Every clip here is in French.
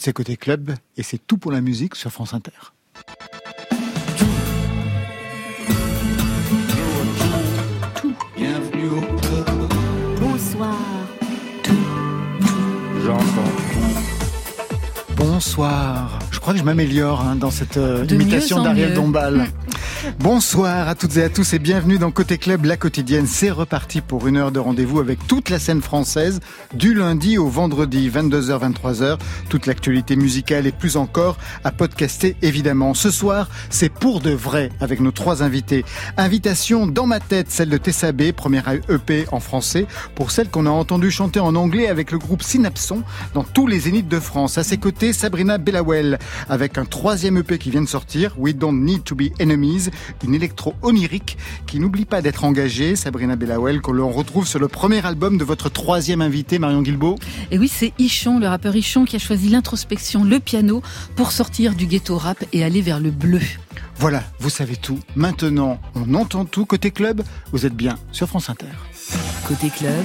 C'est Côté Club et c'est tout pour la musique sur France Inter. Bonsoir. Bonsoir. Je crois que je m'améliore hein, dans cette euh, imitation d'Ariel Dombal. Bonsoir à toutes et à tous et bienvenue dans Côté Club, la quotidienne. C'est reparti pour une heure de rendez-vous avec toute la scène française du lundi au vendredi, 22h, 23h. Toute l'actualité musicale et plus encore à podcaster évidemment. Ce soir, c'est pour de vrai avec nos trois invités. Invitation dans ma tête, celle de Tessa B, première EP en français, pour celle qu'on a entendu chanter en anglais avec le groupe Synapson dans tous les zéniths de France. À ses côtés, Sabrina Bellawell avec un troisième EP qui vient de sortir, We Don't Need to Be Enemies une électro onirique qui n'oublie pas d'être engagée, Sabrina Bellawell, que l'on retrouve sur le premier album de votre troisième invité, Marion Guilbeault. Et oui, c'est Ichon, le rappeur Ichon, qui a choisi l'introspection, le piano, pour sortir du ghetto rap et aller vers le bleu. Voilà, vous savez tout. Maintenant, on entend tout. Côté club, vous êtes bien sur France Inter. Côté club,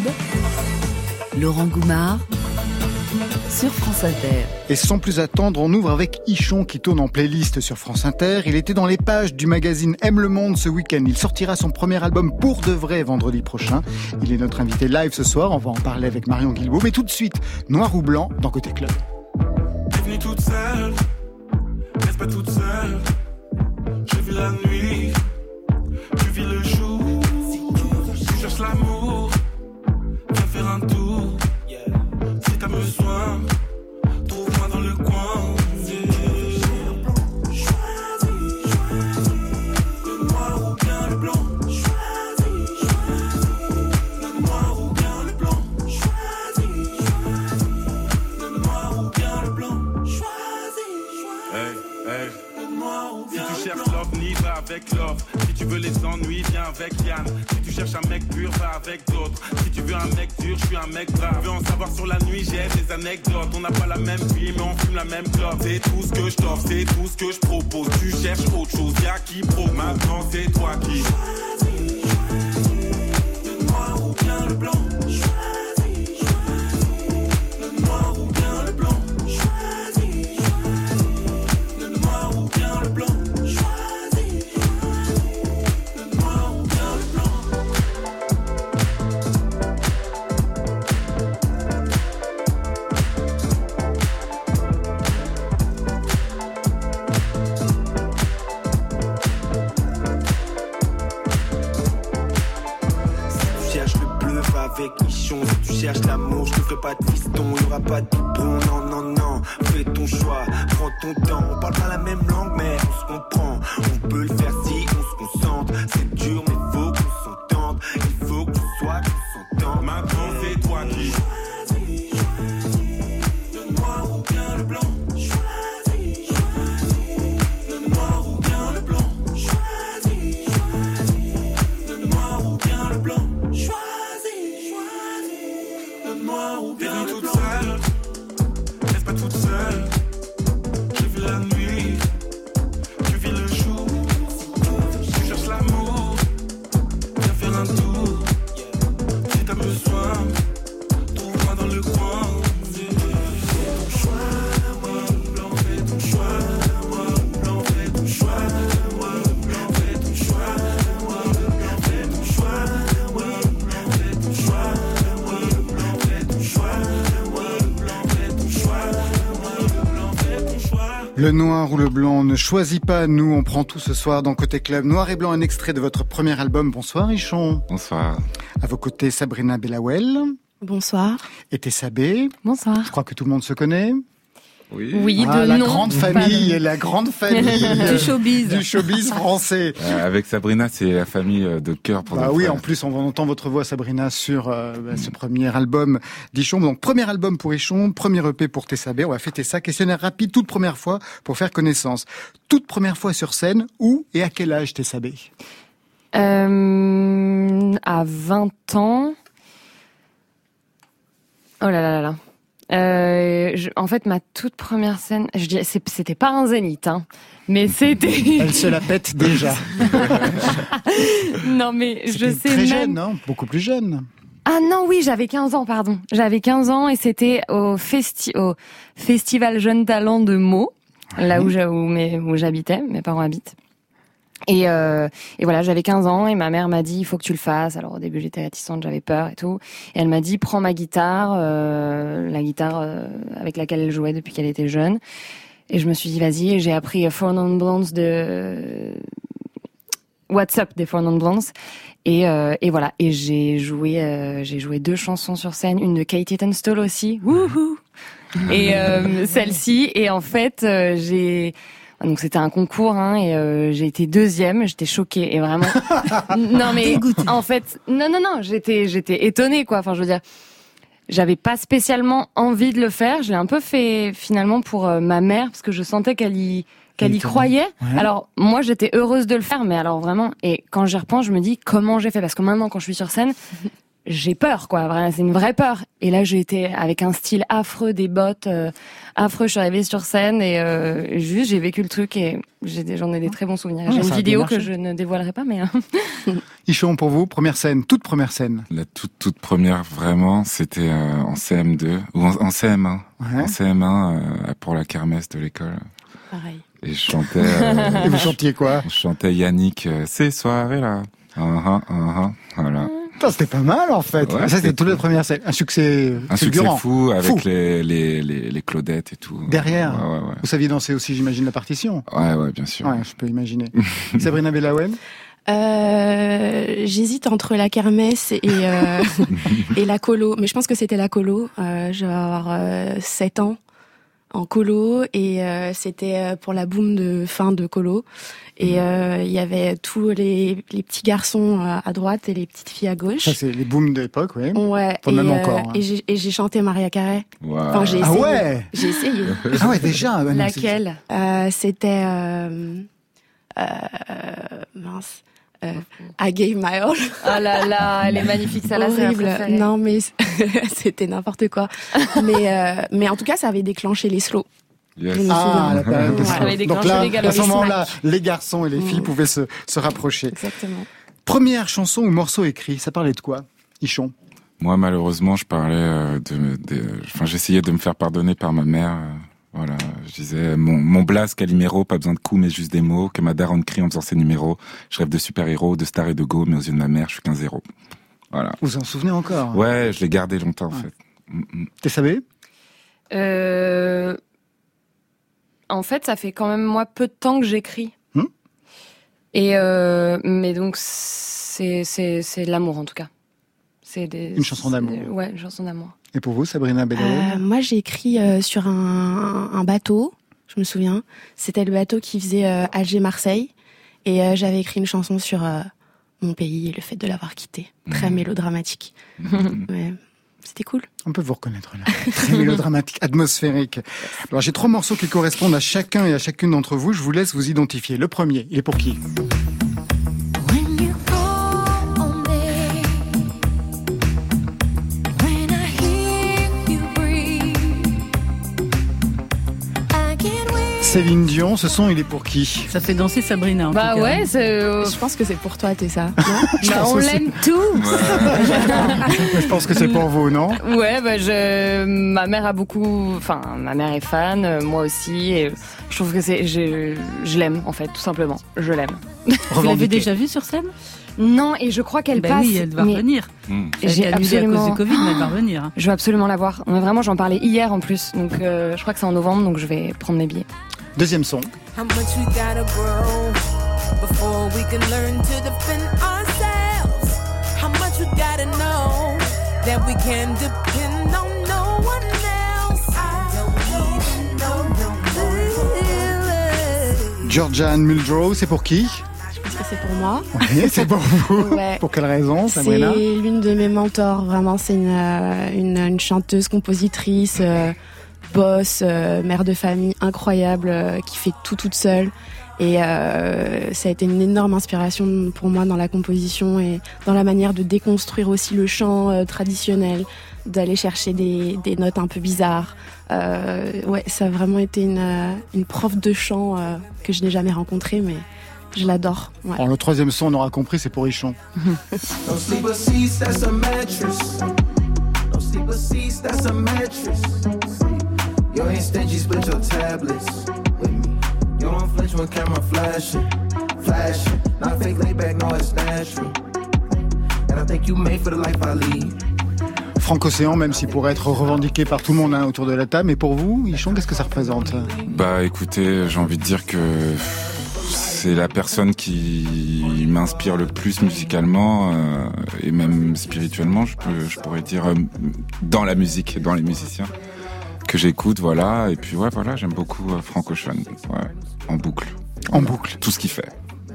Laurent Goumard sur France Inter. Et sans plus attendre, on ouvre avec Ichon qui tourne en playlist sur France Inter. Il était dans les pages du magazine Aime le Monde ce week-end. Il sortira son premier album pour de vrai vendredi prochain. Il est notre invité live ce soir. On va en parler avec Marion Guilbault. Mais tout de suite, noir ou blanc dans Côté Club. toute seule, reste pas toute seule. Je vis la nuit, tu vis le jour. Tu cherches l'amour, viens faire un tour. Si t'as besoin. avec love. Si tu veux les ennuis, viens avec Yann. Si tu cherches un mec pur, va avec d'autres. Si tu veux un mec dur, je suis un mec brave. On n'a pas la même vie, mais on fume la même clope. C'est tout ce que je t'offre, c'est tout ce que je propose. Tu cherches autre chose, y'a qui Tudo certo. Le noir ou le blanc ne choisit pas, nous, on prend tout ce soir dans Côté Club. Noir et blanc, un extrait de votre premier album. Bonsoir Richon. Bonsoir. À vos côtés, Sabrina Bellawell. Bonsoir. Et Tessabé. Bonsoir. Je crois que tout le monde se connaît. Oui, ah, de la grande famille, la grande famille du showbiz, du showbiz français. Euh, avec Sabrina, c'est la famille euh, de cœur pour bah oui, en plus on entend votre voix Sabrina sur euh, bah, ce premier album d'Ichon. Donc premier album pour Ichon, premier EP pour Tessabé. On va fêter ça. Questionnaire rapide, toute première fois pour faire connaissance. Toute première fois sur scène, où et à quel âge Tessabé? Euh, À 20 ans. Oh là là là là. Euh, en fait, ma toute première scène, je c'était pas un zénith, hein, mais c'était. Elle se la pète déjà. non, mais je sais très même... jeune, non Beaucoup plus jeune. Ah non, oui, j'avais 15 ans, pardon. J'avais 15 ans et c'était au, festi au Festival Jeunes Talents de Meaux, là où j'habitais, mes parents habitent. Et, euh, et voilà, j'avais 15 ans et ma mère m'a dit il faut que tu le fasses. Alors au début j'étais réticente, j'avais peur et tout. Et elle m'a dit prends ma guitare, euh, la guitare euh, avec laquelle elle jouait depuis qu'elle était jeune. Et je me suis dit vas-y. J'ai appris Four Non Blondes de What's Up des Four Non Blondes. Et, euh, et voilà. Et j'ai joué, euh, j'ai joué deux chansons sur scène, une de Katie Tunstall aussi. Wouhou et euh, celle-ci. Et en fait, j'ai donc c'était un concours hein, et euh, j'ai été deuxième. J'étais choquée et vraiment. non mais en fait, non non non, j'étais j'étais étonnée quoi. Enfin je veux dire, j'avais pas spécialement envie de le faire. Je l'ai un peu fait finalement pour euh, ma mère parce que je sentais qu'elle y qu'elle y croyait. Alors moi j'étais heureuse de le faire, mais alors vraiment. Et quand j'y repense, je me dis comment j'ai fait? Parce que maintenant quand je suis sur scène, j'ai peur, quoi. C'est une vraie peur. Et là, j'ai été avec un style affreux, des bottes euh, affreux. Je suis arrivée sur scène et euh, juste, j'ai vécu le truc et j'en ai, des très bons souvenirs. j'ai une vidéo que je ne dévoilerai pas, mais. Euh. Ichon, pour vous, première scène, toute première scène. La toute toute première, vraiment, c'était en CM2 ou en, CM1, en CM1 pour la kermesse de l'école. Pareil. Et je chantais. et vous chantiez quoi? Je chantais Yannick. ces soirées là. Uh -huh, uh -huh, voilà. C'était pas mal en fait. ça c'était toute la première scène. Un succès Un succès fou avec Les, les, les, Claudettes et tout. Derrière. Vous saviez danser aussi, j'imagine, la partition. Ouais, ouais, bien sûr. Ouais, je peux imaginer. Sabrina Belawen euh, J'hésite entre la kermesse et, euh, et la colo, mais je pense que c'était la colo. Euh, je vais avoir 7 ans en colo et euh, c'était euh, pour la boum de fin de colo et euh, il y avait tous les, les petits garçons à droite et les petites filles à gauche. Ça c'est les booms de l'époque, oui. Ouais. et, même encore. Hein. Et j'ai chanté Maria Carey. Enfin, j'ai ah essayé. Ah ouais. J'ai essayé. ah ouais déjà. Laquelle? C'était mince. Euh, I gave my all. Oh là là, elle est magnifique, ça là, c'est Non mais c'était n'importe quoi. mais euh, mais en tout cas, ça avait déclenché les slows. Ah, la période Donc là, à ce moment-là, les garçons et les filles mm. pouvaient se, se rapprocher. Exactement. Première chanson ou morceau écrit, ça parlait de quoi, Ichon? Moi, malheureusement, je parlais euh, de, de enfin, j'essayais de me faire pardonner par ma mère voilà, je disais mon, mon blast Calimero, pas besoin de coups mais juste des mots, que ma daronne crie en faisant ses numéros. Je rêve de super-héros, de stars et de go, mais aux yeux de ma mère, je suis qu'un zéro. Voilà. Vous en souvenez encore? Ouais, je l'ai gardé longtemps en fait. Mm, mm. T'es savais? Euh... En fait, ça fait quand même moi peu de temps que j'écris. Hmm et euh... mais donc c'est c'est l'amour en tout cas. C'est une chanson d'amour. Ouais, une chanson d'amour. Et pour vous, Sabrina euh, Moi, j'ai écrit euh, sur un, un, bateau, je me souviens. C'était le bateau qui faisait euh, Alger-Marseille. Et euh, j'avais écrit une chanson sur euh, mon pays et le fait de l'avoir quitté. Très mmh. mélodramatique. Mmh. C'était cool. On peut vous reconnaître là. Très mélodramatique, atmosphérique. Alors j'ai trois morceaux qui correspondent à chacun et à chacune d'entre vous. Je vous laisse vous identifier. Le premier, il est pour qui? Céline Dion, ce son, il est pour qui Ça fait danser Sabrina. En bah ouais, euh, je pense que c'est pour toi, Tessa. bah, on l'aime tous. je pense que c'est pour vous, non Ouais, bah je, ma mère a beaucoup, enfin, ma mère est fan, euh, moi aussi, et je trouve que c'est, je, je l'aime en fait, tout simplement. Je l'aime. Vous l'avez déjà vue sur scène non, et je crois qu'elle ben passe. Oui, elle va revenir. Hmm. J'ai absolument. à cause du Covid, mais elle va revenir. Je veux absolument la voir. Vraiment, j'en parlais hier en plus, donc euh, je crois que c'est en novembre, donc je vais prendre mes billets. Deuxième son. Georgian Muldrow, c'est pour qui? Je pense que c'est pour moi. Oui, c'est pour vous. Pour quelle raison, Sabrina C'est l'une de mes mentors, vraiment. C'est une, euh, une, une, chanteuse, compositrice. Euh, boss, euh, mère de famille incroyable, euh, qui fait tout toute seule. Et euh, ça a été une énorme inspiration pour moi dans la composition et dans la manière de déconstruire aussi le chant traditionnel, d'aller chercher des, des, notes un peu bizarres. ouais, ça a vraiment été une, une prof de chant que je n'ai jamais rencontrée, mais Je l'adore. Ouais. le troisième son, on aura compris, c'est pour Ichon. Franck-Océan, même s'il pourrait être revendiqué par tout le monde hein, autour de la table, mais pour vous, Ichon, qu'est-ce que ça représente? Bah écoutez, j'ai envie de dire que c'est la personne qui m'inspire le plus musicalement euh, et même spirituellement, je, peux, je pourrais dire, euh, dans la musique, dans les musiciens que j'écoute, voilà. Et puis ouais, voilà, j'aime beaucoup euh, Frank Ocean, ouais, en boucle. En boucle. Tout ce qu'il fait,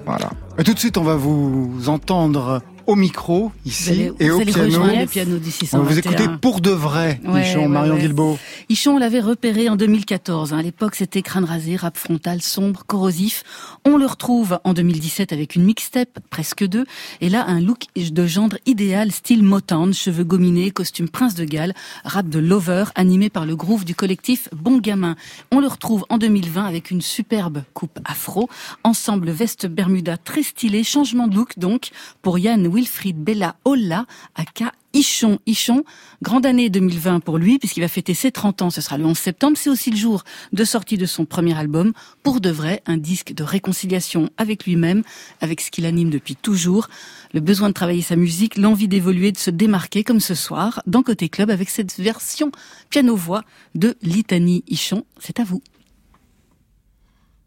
voilà. Et tout de suite, on va vous entendre au micro ici et au piano. Le piano On vous écouter pour de vrai, Ichon, Marion Guilbeault. Ichon, on l'avait repéré en 2014. Hein. À l'époque, c'était crâne rasé, rap frontal, sombre, corrosif. On le retrouve en 2017 avec une mixtape, presque deux. Et là, un look de gendre idéal, style Motown, cheveux gominés, costume prince de Galles, rap de lover, animé par le groove du collectif Bon Gamin. On le retrouve en 2020 avec une superbe coupe afro, ensemble veste bermuda très stylé, changement de look donc pour Yann Wilfried Bella Olla, aka Ichon. Ichon, grande année 2020 pour lui, puisqu'il va fêter ses 30 ans, ce sera le 11 septembre. C'est aussi le jour de sortie de son premier album, pour de vrai, un disque de réconciliation avec lui-même, avec ce qu'il anime depuis toujours, le besoin de travailler sa musique, l'envie d'évoluer, de se démarquer, comme ce soir, dans Côté Club, avec cette version piano-voix de Litanie Ichon. C'est à vous.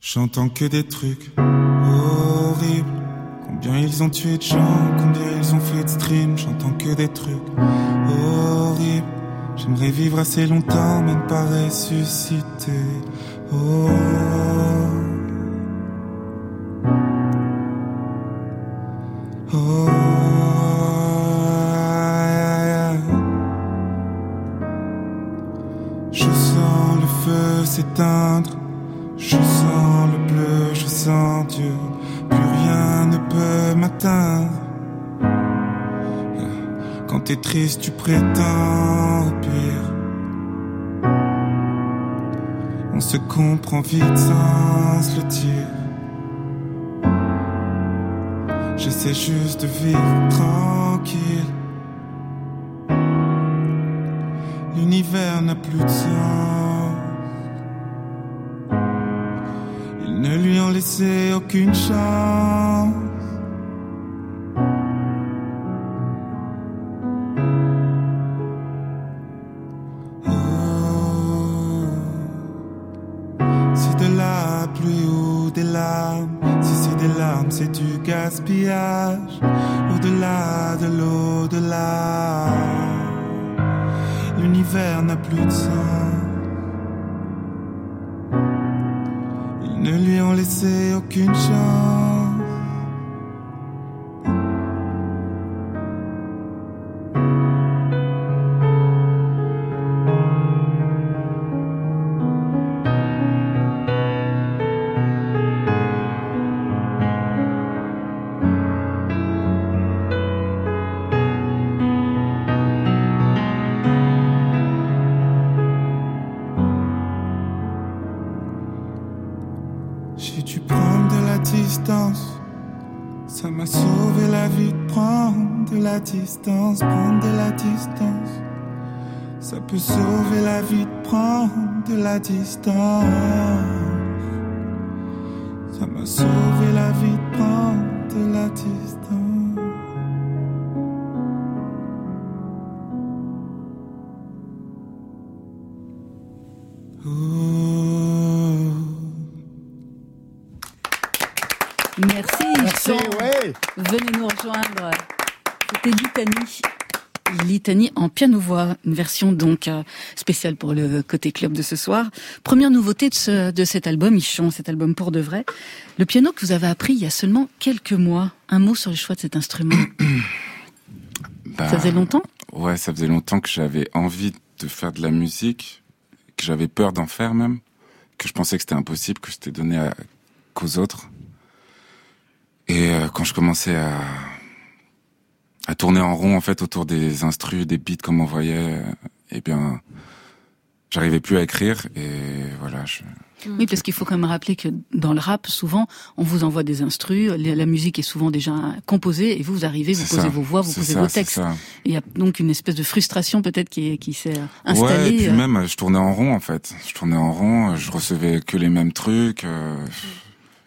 J'entends que des trucs horribles Combien ils ont tué de gens, combien ils ont fait de stream, j'entends que des trucs horribles. J'aimerais vivre assez longtemps, mais ne pas ressusciter. Oh. Oh. S'éteindre, je sens le bleu, je sens Dieu ne peut m'atteindre. Quand t'es triste, tu prétends au pire. On se comprend vite sans le dire. J'essaie juste de vivre tranquille. L'univers n'a plus de sens. Ne lui ont laissé aucune chance. c'est du gaspillage au-delà de l'au-delà. L'univers n'a plus de sens. Merci. Merci, ouais. Venez nous rejoindre. C'était Litanie. Litanie en piano-voix, une version donc euh, spéciale pour le côté club de ce soir. Première nouveauté de, ce, de cet album, Ichon, cet album pour de vrai. Le piano que vous avez appris il y a seulement quelques mois. Un mot sur le choix de cet instrument. Bah, ça faisait longtemps? Ouais, ça faisait longtemps que j'avais envie de faire de la musique, que j'avais peur d'en faire même, que je pensais que c'était impossible, que c'était donné qu'aux autres. Et euh, quand je commençais à à tourner en rond en fait autour des instrus, des beats comme on voyait. Et eh bien, j'arrivais plus à écrire et voilà. Je... Oui, parce qu'il faut quand même rappeler que dans le rap, souvent, on vous envoie des instrus, la musique est souvent déjà composée, et vous, vous arrivez, vous posez vos voix, vous posez vos textes. Il y a donc une espèce de frustration peut-être qui, qui s'est installée. Ouais, et puis euh. même, je tournais en rond en fait. Je tournais en rond, je recevais que les mêmes trucs. Euh,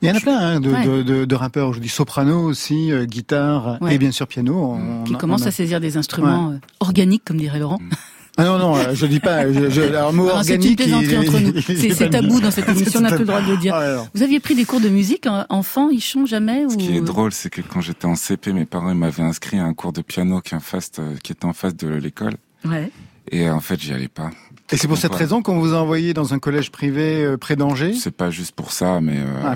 il y en a plein hein, de, de, de, rappeurs aujourd'hui, soprano aussi, euh, guitare et bien sûr piano. qui commencent à saisir des instruments organiques, comme dirait Laurent. Mm. Ah non, non, euh, je dis pas. Je, je, un mot organique. C'est une entre nous. C'est tabou dans cette émission, on n'a plus le droit de le dire. Ah, Vous aviez pris des cours de musique, enfant, Ichon, jamais Ce qui est drôle, c'est que quand j'étais en CP, mes parents m'avaient inscrit à un cours de piano qui, euh, qui était en face de l'école. Ouais. Et en fait, j'y allais pas. Et c'est pour cette raison qu'on vous a envoyé dans un collège privé euh, près d'Angers? C'est pas juste pour ça, mais euh,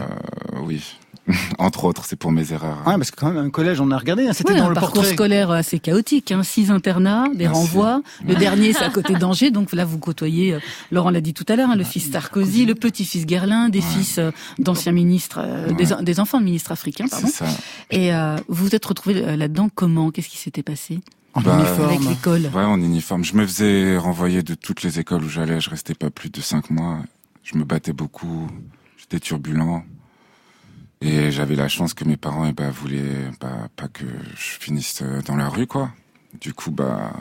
oui. Entre autres, c'est pour mes erreurs. Ouais, parce que quand même, un collège, on a regardé, hein, c'était dans le parcours scolaire assez chaotique, hein, six internats, des renvois. Le dernier, c'est à côté d'Angers, donc là, vous côtoyez, euh, Laurent l'a dit tout à l'heure, hein, le fils Sarkozy, le petit-fils Guerlain, des fils euh, d'anciens ministres, euh, des, enfants de ministres africains, pardon. Ça. Et vous vous êtes retrouvé là-dedans comment? Qu'est-ce qui s'était passé? En bah, uniforme. Avec l'école. Ouais, en uniforme. Je me faisais renvoyer de toutes les écoles où j'allais. Je restais pas plus de cinq mois. Je me battais beaucoup. J'étais turbulent. Et j'avais la chance que mes parents eh ben, voulaient bah, pas que je finisse euh, dans la rue, quoi. Du coup, bah,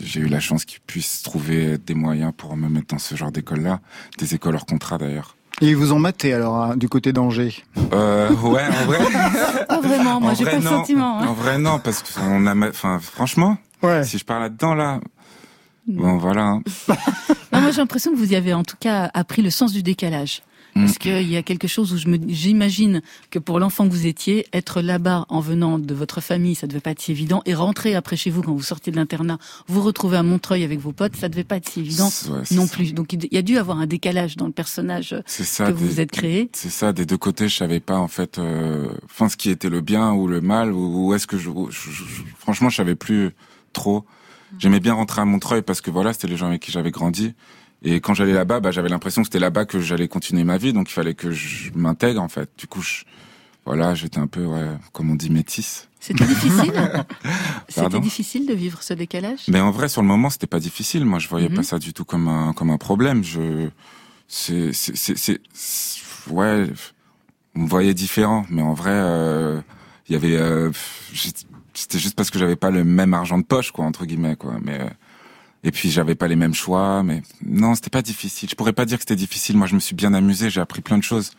j'ai eu la chance qu'ils puissent trouver des moyens pour me mettre dans ce genre d'école-là, des écoles hors contrat d'ailleurs. Et ils vous ont maté alors hein, du côté d'Angers? Euh, Ouais, en vrai. pas vraiment, moi j'ai pas le sentiment. Hein. En vrai non, parce que on a, enfin franchement, ouais. si je parle là-dedans là, bon voilà. Hein. moi j'ai l'impression que vous y avez en tout cas appris le sens du décalage. Parce mm. qu'il y a quelque chose où je me, j'imagine que pour l'enfant que vous étiez, être là-bas en venant de votre famille, ça devait pas être si évident, et rentrer après chez vous quand vous sortiez de l'internat, vous retrouver à Montreuil avec vos potes, ça devait pas être si évident non plus. Donc il y a dû avoir un décalage dans le personnage que vous vous êtes créé. C'est ça, des deux côtés, je savais pas en fait, euh, enfin ce qui était le bien ou le mal, ou, est-ce que je, franchement, je savais plus trop. J'aimais bien rentrer à Montreuil parce que voilà, c'était les gens avec qui j'avais grandi. Et quand j'allais là-bas, bah, j'avais l'impression que c'était là-bas que j'allais continuer ma vie, donc il fallait que je m'intègre en fait. Du coup, je, voilà, j'étais un peu, ouais, comme on dit, métisse. C'était difficile. c'était difficile de vivre ce décalage? Mais en vrai, sur le moment, c'était pas difficile. Moi, je voyais pas mhm. ça du tout comme un comme un problème. Je, c'est c'est c'est ouais, on me voyait différent, mais en vrai, euh, il y avait, euh, c'était juste parce que j'avais pas le même argent de poche, quoi, entre guillemets, quoi. Mais euh, et puis j'avais pas les mêmes choix, mais non, c'était pas difficile. Je pourrais pas dire que c'était difficile. Moi, je me suis bien amusé, j'ai appris plein de choses.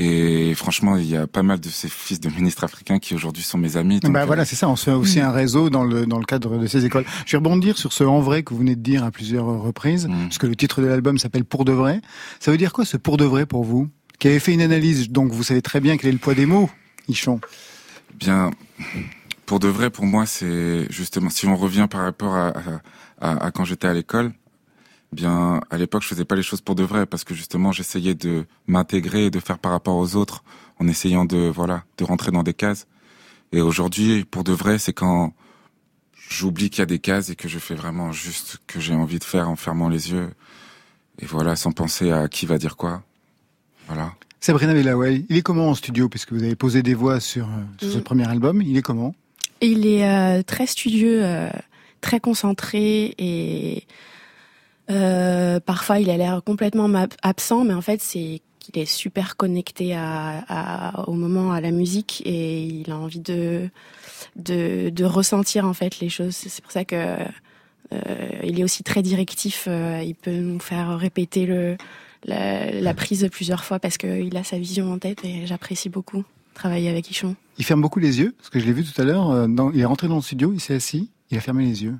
Et franchement, il y a pas mal de ces fils de ministres africains qui aujourd'hui sont mes amis. bah voilà, c'est ça. On se fait aussi un réseau dans le dans le cadre de ces écoles. Je vais rebondir sur ce en vrai que vous venez de dire à plusieurs reprises, mm. parce que le titre de l'album s'appelle Pour de vrai. Ça veut dire quoi ce pour de vrai pour vous? Qui avez fait une analyse, donc vous savez très bien quel est le poids des mots, Ichon. Bien, pour de vrai, pour moi, c'est justement si on revient par rapport à à, quand j'étais à l'école, bien à l'époque je faisais pas les choses pour de vrai parce que justement j'essayais de m'intégrer et de faire par rapport aux autres en essayant de voilà de rentrer dans des cases. Et aujourd'hui pour de vrai c'est quand j'oublie qu'il y a des cases et que je fais vraiment juste ce que j'ai envie de faire en fermant les yeux et voilà sans penser à qui va dire quoi. Voilà. Sabrina Bellaway, il est comment en studio? Puisque vous avez posé des voix sur, euh, sur ce premier album, il est comment? Il est euh, très studieux. Euh très concentré et euh, parfois il a l'air complètement absent, mais en fait c'est qu'il est super connecté au moment, à la musique et il a envie de, ressentir en fait les choses. C'est pour ça que il est aussi très directif. Il peut nous faire répéter la prise plusieurs fois parce qu'il a sa vision en tête et j'apprécie beaucoup travailler avec Ichon. Il ferme beaucoup les yeux, parce que je l'ai vu tout à l'heure. Euh, il est rentré dans le studio, il s'est assis, il a fermé les yeux.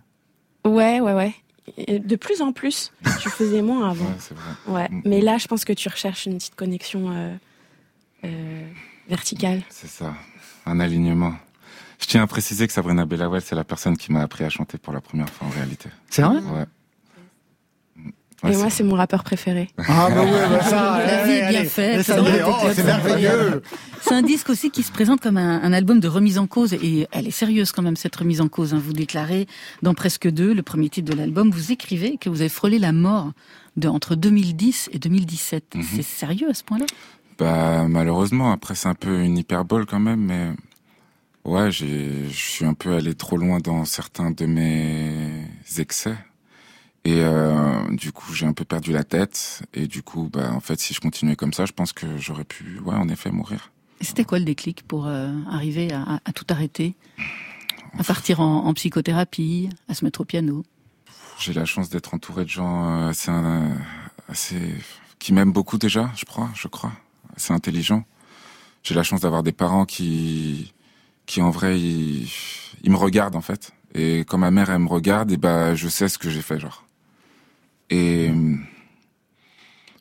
Ouais, ouais, ouais. De plus en plus, tu faisais moins avant. Ouais, vrai. ouais. Mm. Mais là, je pense que tu recherches une petite connexion euh, euh, verticale. C'est ça, un alignement. Je tiens à préciser que Sabrina Bellawell, c'est la personne qui m'a appris à chanter pour la première fois en réalité. C'est vrai? Ouais. Et moi, c'est mon rappeur préféré. Ah bah ouais, bah ça, la vie est bien faite. C'est merveilleux. C'est un disque aussi qui se présente comme un, album de remise en cause et elle est sérieuse quand même cette remise en cause. Hein. Vous déclarez dans presque deux, le premier titre de l'album, vous écrivez que vous avez frôlé la mort de entre 2010 et 2017. Mhm. C'est sérieux à ce point-là? Bah malheureusement, après c'est un peu une hyperbole quand même, mais ouais, je suis un peu allé trop loin dans certains de mes excès. Et euh, du coup, j'ai un peu perdu la tête. Et du coup, bah, en fait, si je continuais comme ça, je pense que j'aurais pu, ouais, en effet, mourir. C'était quoi le déclic pour euh, arriver à, à, tout arrêter? À partir en, en, psychothérapie, à se mettre au piano? J'ai la chance d'être entouré de gens assez, assez qui m'aiment beaucoup déjà, je crois, je crois. C'est intelligent. J'ai la chance d'avoir des parents qui, qui en vrai, ils, ils, me regardent en fait. Et quand ma mère elle me regarde, et bah je sais ce que j'ai fait genre. Et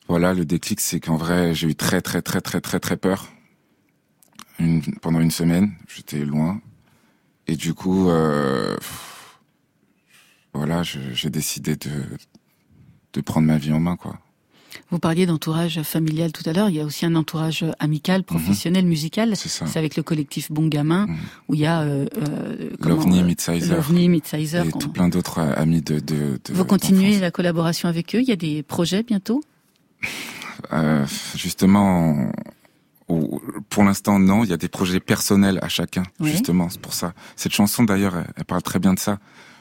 voilà, le déclic, c'est qu'en vrai, j'ai eu très très très très très très peur. Pendant une semaine, j'étais loin. Et du coup, euh, voilà, j'ai décidé de, de prendre ma vie en main, quoi. Vous parliez d'entourage familial tout à l'heure. Il y a aussi un entourage amical, professionnel, mhm. musical. C'est avec le collectif Bon Gamin, mhm. où il y a euh, euh, Lovni Midsizer, et tout plein d'autres euh, amis de, de, de Vous continuez la collaboration avec eux. Il y a des projets bientôt? euh, justement, pour l'instant, non. Il y a des projets personnels à chacun. Justement, c'est pour ça. Cette chanson, d'ailleurs, elle, elle, parle très bien de ça.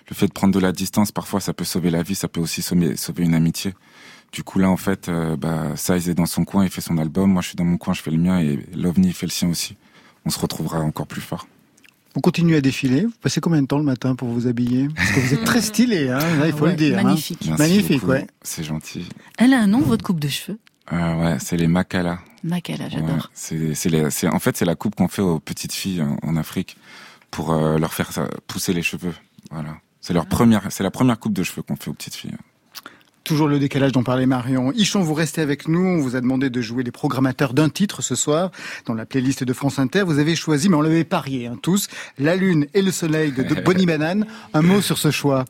Le fait de prendre de la distance, parfois, ça peut sauver la vie. Ça peut aussi sauver, sauver une amitié. Du coup là en fait, euh, bah, Size est dans son coin, il fait son album, moi je suis dans mon coin, je fais le mien et l'OVNI fait le sien aussi. On se retrouvera encore plus fort. Vous continuez à défiler. Vous passez combien de temps le matin pour vous habiller? Parce que vous êtes très stylé, hein, il faut le dire. Hein. Magnifique. Magnifique, ouais. C'est gentil. Elle a un nom, votre coupe de cheveux? Euh, Ouais, c'est les Makala. Makala, j'adore. Ouais, c'est, en fait, c'est la coupe qu'on fait aux petites filles en, Afrique pour euh, leur faire pousser les cheveux. Voilà. C'est leur ah. première, c'est la première coupe de cheveux qu'on fait aux petites filles. Toujours le décalage dont parlait Marion. Ichon, vous restez avec nous. On vous a demandé de jouer les programmateurs d'un titre ce soir dans la playlist de France Inter. Vous avez choisi, mais on l'avait parié hein, tous, La Lune et le Soleil de, Bonnie Banane. Un mot sur ce choix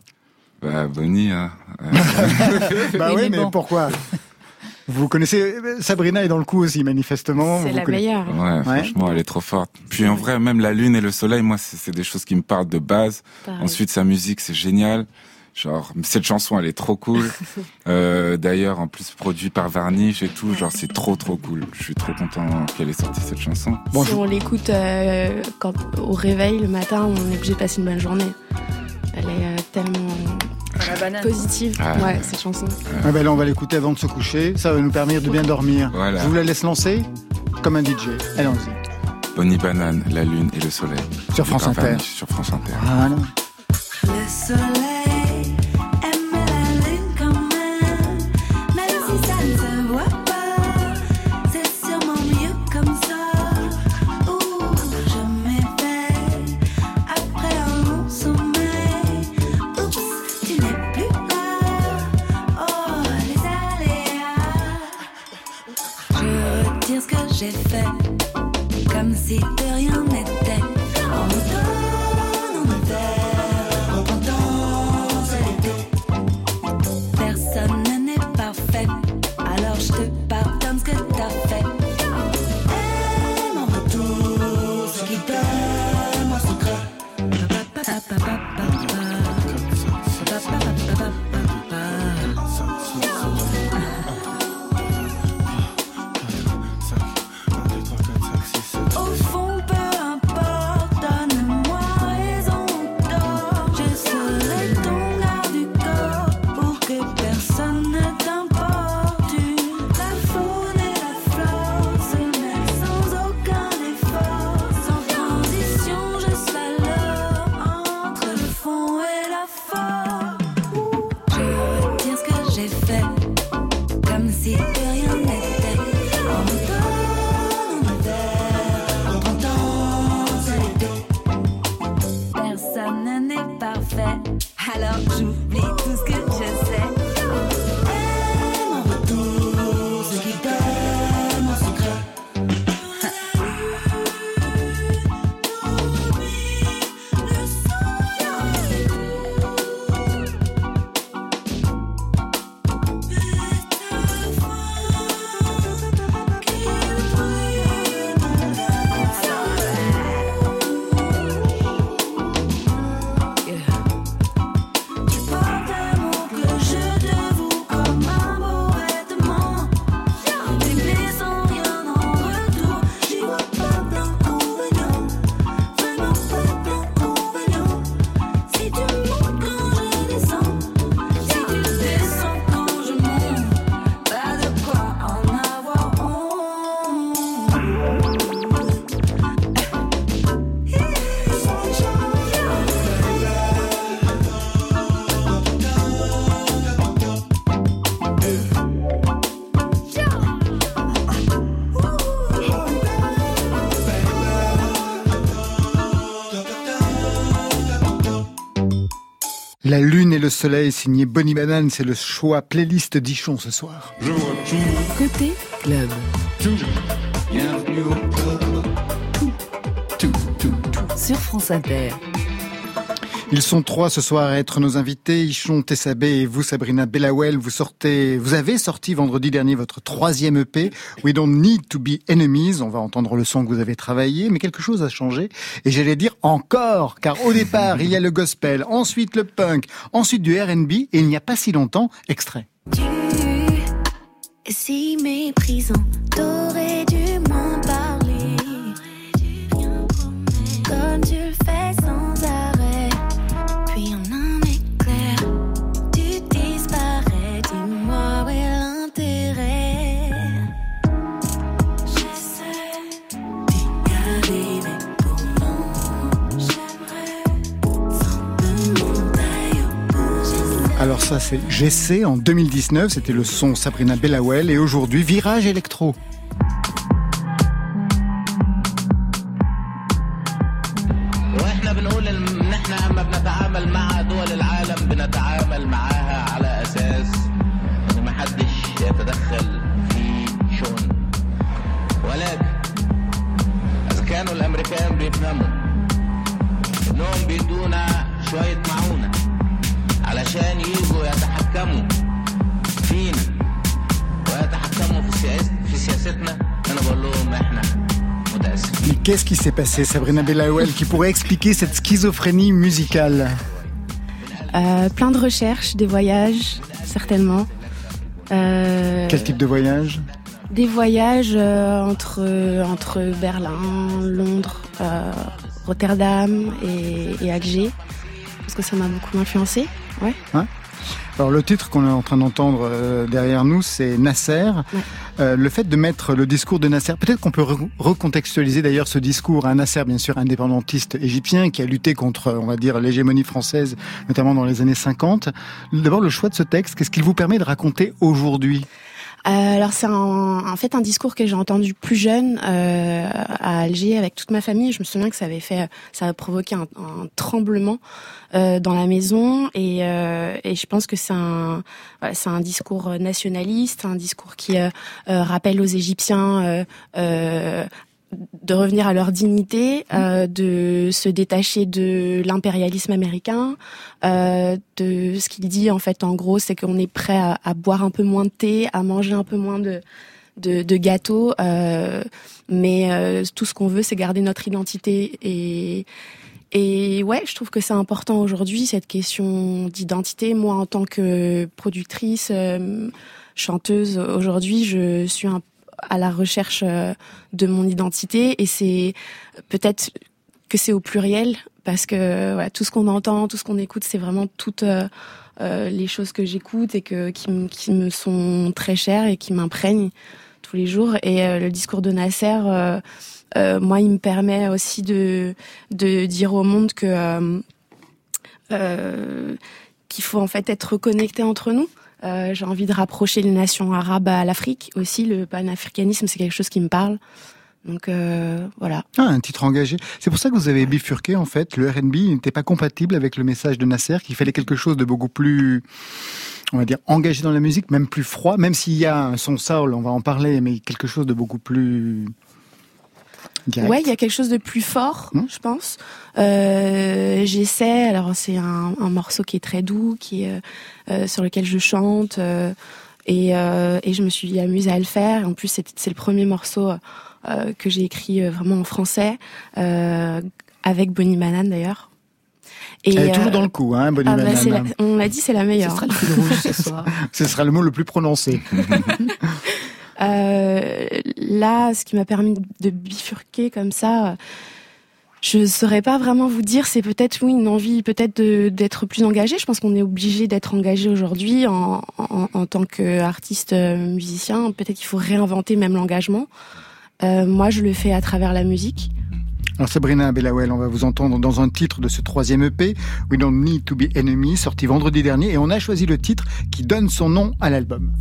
Bah Bonnie. Hein. bah oui, mais, pourquoi? Vous connaissez Sabrina est dans le coup aussi manifestement. C'est la meilleure. Ouais, franchement, elle est trop forte. Puis en vrai, même la lune et le soleil, moi, c'est des choses qui me parlent de base. Ensuite, sa musique, c'est génial. Genre, cette chanson, elle est trop cool. Euh, D'ailleurs, en plus, produit par Varnish et tout. Genre, c'est trop, trop cool. Je suis trop content qu'elle ait sorti cette chanson. Bon, si on l'écoute euh, quand au réveil le matin, on est obligé de passer une bonne journée. Elle est euh, tellement positive, ah, ouais, cette chanson. Ah ben là, on va l'écouter avant de se coucher. Ça va nous permettre de bien dormir. Voilà. Je vous la laisse lancer comme un DJ. Allons-y. Bonnie Banane, la lune et le soleil. Sur France Inter. sur France Inter. Voilà. Le soleil. fácil. Le soleil, signé Bonnie Banane, c'est le choix playlist Dichon ce soir. Côté club. Sur France Inter. Ils sont trois ce soir à être nos invités, Ichon Tessabé et vous Sabrina Belawel. Vous sortez, vous avez sorti vendredi dernier votre troisième EP, We Don't Need to Be Enemies. On va entendre le son que vous avez travaillé, mais quelque chose a changé. Et j'allais dire encore, car au départ, il y a le gospel, ensuite le punk, ensuite du R&B, et il n'y a pas si longtemps, extrait. Tu, si méprisant, t'aurais dû m'en parler. Comme tu le fais Alors ça c'est GC en 2019, c'était le son Sabrina Bellawell et aujourd'hui Virage électro. Qu'est-ce qui s'est passé, Sabrina Belawel, qui pourrait expliquer cette schizophrénie musicale euh, Plein de recherches, des voyages, certainement. Euh, Quel type de voyage Des voyages euh, entre, entre Berlin, Londres, Rotterdam et, et Alger, parce que ça m'a beaucoup influencé. Ouais. Alors le titre qu'on est en train d'entendre derrière nous, c'est Nasser. Euh, le fait de mettre le discours de Nasser, peut-être qu'on peut, recontextualiser d'ailleurs ce discours à Nasser, bien sûr indépendantiste égyptien, qui a lutté contre, on va dire, l'hégémonie française, notamment dans les années 50. D'abord, le choix de ce texte, qu'est-ce qu'il vous permet de raconter aujourd'hui? Alors c'est en fait un discours que j'ai entendu plus jeune euh, à Alger avec toute ma famille. Je me souviens que ça avait fait, ça a provoqué un, tremblement euh, dans la maison et, et je pense que c'est un, c'est un discours nationaliste, un discours qui rappelle aux Égyptiens de revenir à leur dignité, euh, de se détacher de l'impérialisme américain. Euh, de ce qu'il dit en fait, en gros, c'est qu'on est prêt à, boire un peu moins de thé, à manger un peu moins de de, de gâteaux, euh, mais euh, tout ce qu'on veut, c'est garder notre identité et et ouais, je trouve que c'est important aujourd'hui cette question d'identité. Moi, en tant que productrice, euh, chanteuse, aujourd'hui, je suis un à la recherche euh, de mon identité et c'est peut-être que c'est au pluriel parce que tout ce qu'on entend, tout ce qu'on écoute, c'est vraiment toutes euh, euh, les choses que j'écoute et qui, me sont très chères et qui m'imprègnent tous les jours. Et le discours de Nasser, moi, il me permet aussi de dire au monde qu'il faut en fait être connecté entre nous. Euh, j'ai envie de rapprocher les nations arabes à l'Afrique aussi. Le panafricanisme, c'est quelque chose qui me parle. Donc euh, voilà. Ah, un titre engagé. C'est pour ça que vous avez bifurqué en fait. Le R&B n'était pas compatible avec le message de Nasser, qu'il fallait quelque chose de beaucoup plus, on va dire, engagé dans la musique, même plus froid, même s'il y a un son soul, on va en parler, mais quelque chose de beaucoup plus Ouais, il y a quelque chose de plus fort, hmm. je pense. Euh, J'essaie. Alors c'est un, un, morceau qui est très doux, qui est, euh, sur lequel je chante, euh, et, euh, et je me suis amusée à le faire. En plus, c'est le premier morceau euh, que j'ai écrit vraiment en français, avec Bonnie Banane d'ailleurs. Et Elle est toujours dans le coup, hein, Bonnie ah, bah, on l'a dit, c'est la meilleure. Ce sera le rouge ce soir. ce sera le mot le plus prononcé. Euh, là, ce qui m'a permis de bifurquer comme ça, je saurais pas vraiment vous dire. C'est peut-être oui une envie, peut-être d'être plus engagé. Je pense qu'on est obligé d'être engagé aujourd'hui en, en, tant qu'artiste euh, musicien. Peut-être qu'il faut réinventer même l'engagement. Euh, moi, je le fais à travers la musique. Alors Sabrina Belawel, on va vous entendre dans un titre de ce troisième EP, We Don't Need to Be Enemy, sorti vendredi dernier, et on a choisi le titre qui donne son nom à l'album.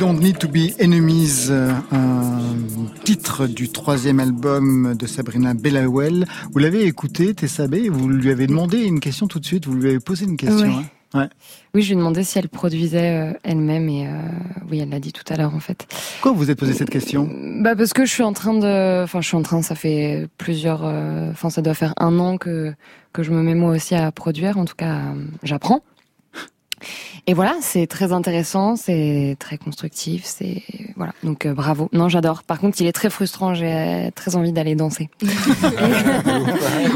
Don't Need to Be Enemies, euh, un titre du troisième album de Sabrina Bellawell. Vous l'avez écouté, Tessabé, vous lui avez demandé une question tout de suite, vous lui avez posé une question. Ouais. hein Ouais. Oui, je lui ai demandé si elle produisait euh, elle-même et euh, oui, elle l'a dit tout à l'heure en fait. Pourquoi vous vous êtes posé cette question? Bah parce que je suis en train de, enfin je suis en train, ça fait plusieurs, enfin ça doit faire un an que que je me mets moi aussi à produire. En tout cas, j'apprends. Et voilà, c'est très intéressant, c'est très constructif, c'est voilà. Donc euh, bravo. Non, j'adore. Par contre, il est très frustrant. J'ai euh, très envie d'aller danser.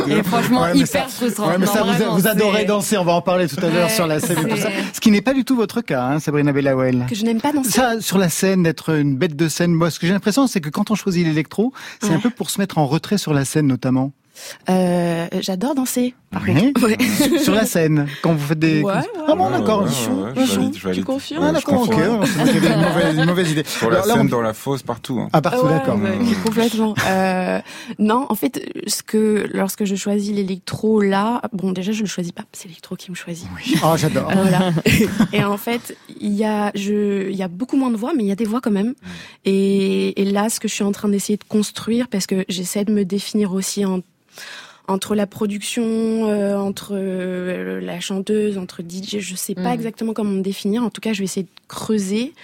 et franchement, Ouais, mais hyper ça- frustrant. Ouais, mais Non, ça, vous, vraiment, vous adorez danser, on va en parler tout à l'heure Ouais, sur la scène et tout ça. Ce qui n'est pas du tout votre cas, hein, Sabrina Bellawell. Que je n'aime pas danser. Ça, sur la scène, d'être une bête de scène, moi, ce que j'ai l'impression, c'est que quand on choisit l'électro, c'est Ouais. un peu pour se mettre en retrait sur la scène, notamment. Euh, J'adore danser. Par Oui. Ouais. Sur- sur la scène, quand vous faites des... Ouais, ah bon, d'accord. Tu confirmes Ah je d'accord, ok. une mauvaise, une mauvaise idée. Sur la Alors là, scène, on- dans la fosse, partout. hein. Ah, partout, Ouais, d'accord. complètement. Euh, non, en fait, ce que lorsque je choisis l'électro là, bon déjà je le choisis pas, c'est l'électro qui me choisit. Oh, j'adore. Euh, Voilà. et en fait, il y a, je, il y a beaucoup moins de voix, mais il y a des voix quand même. Et, et là, ce que je suis en train d'essayer de construire, parce que j'essaie de me définir aussi en entre la production, euh, entre euh, la chanteuse, entre DJ, je sais pas Mhm. exactement comment me définir. En tout cas, je vais essayer de creuser.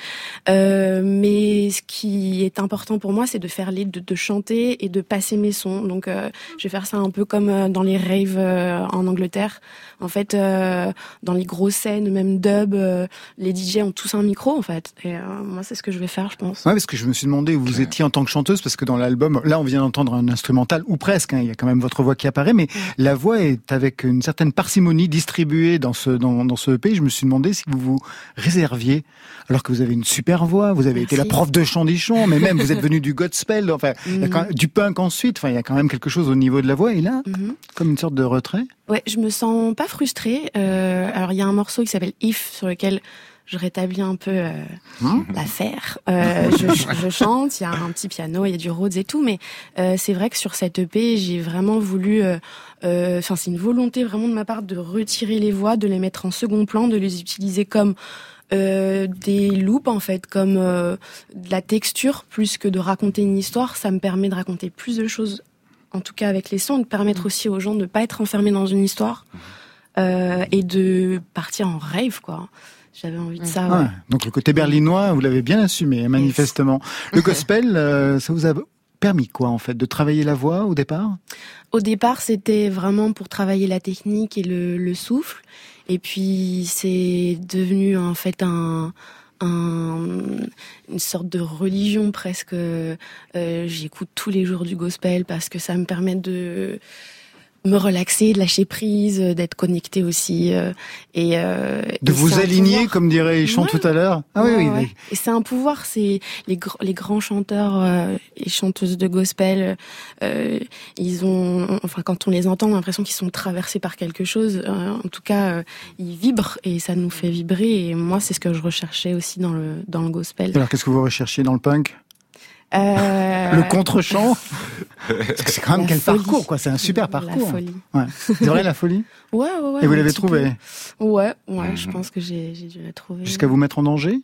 Euh, mais ce qui est important pour moi, c'est de faire les, de, de chanter et de passer mes sons. Donc, euh, je vais faire ça un peu comme euh, dans les raves euh, en Angleterre. En fait, euh, dans les grosses scènes, même dub, euh, les DJ ont tous un micro, en fait. Et euh, moi, c'est ce que je vais faire, je pense. Ouais, parce que je me suis demandé où vous étiez en tant que chanteuse, parce que dans l'album, là, on vient d'entendre un instrumental, ou presque, hein, il y a quand même votre voix qui apparaît, mais la voix est avec une certaine parcimonie distribuée dans ce, dans, dans ce EP. Je me suis demandé si vous vous réserviez, alors que vous avez une super voix, vous avez été la prof de chant d'Ichon, mais même vous êtes venu du gospel, enfin, il y a quand même, du punk ensuite, enfin, il y a quand même quelque chose au niveau de la voix, et là, Mhm. comme une sorte de retrait. Ouais, je me sens pas frustrée. Euh, alors, il y a un morceau qui s'appelle If, sur lequel je rétablis un peu euh, Hein l'affaire. Euh, je, je chante, il y a un petit piano, il y a du Rhodes et tout, mais euh, c'est vrai que sur cette EP, j'ai vraiment voulu. Enfin, c'est une volonté vraiment de ma part de retirer les voix, de les mettre en second plan, de les utiliser comme euh, des loops en fait, comme euh, de la texture plus que de raconter une histoire. Ça me permet de raconter plus de choses, en tout cas avec les sons, de permettre aussi aux gens de pas être enfermés dans une histoire euh, et de partir en rave quoi. J'avais envie de ça. ouais. Ouais. Donc le côté berlinois, vous l'avez bien assumé, manifestement. Le gospel, euh, ça vous a permis quoi, en fait, de travailler la voix au départ? Au départ, c'était vraiment pour travailler la technique et le, le souffle. Et puis, c'est devenu en fait un, un- une sorte de religion presque. Euh, J'écoute tous les jours du gospel parce que ça me permet de me relaxer, de lâcher prise, euh, d'être connecté aussi euh, et euh, de et vous aligner, pouvoir. comme dirait Chant Ouais. tout à l'heure. Ah oui, Ouais, oui, ouais. oui. Et c'est un pouvoir, c'est les, gr- les grands chanteurs euh, et chanteuses de gospel, euh, ils ont, enfin quand on les entend, on a l'impression qu'ils sont traversés par quelque chose. Euh, en tout cas, euh, ils vibrent et ça nous fait vibrer. Et moi, c'est ce que je recherchais aussi dans le dans le gospel. Alors, qu'est-ce que vous recherchez dans le punk? Euh, Le que c'est quand même la quel folie. parcours, quoi. C'est un super La parcours. folie. Ouais. C'est vrai, la folie Ouais, ouais, ouais. Et vous l'avez trouvé peu. Ouais, ouais. Je pense que j'ai j'ai dû la trouver. Jusqu'à vous mettre en danger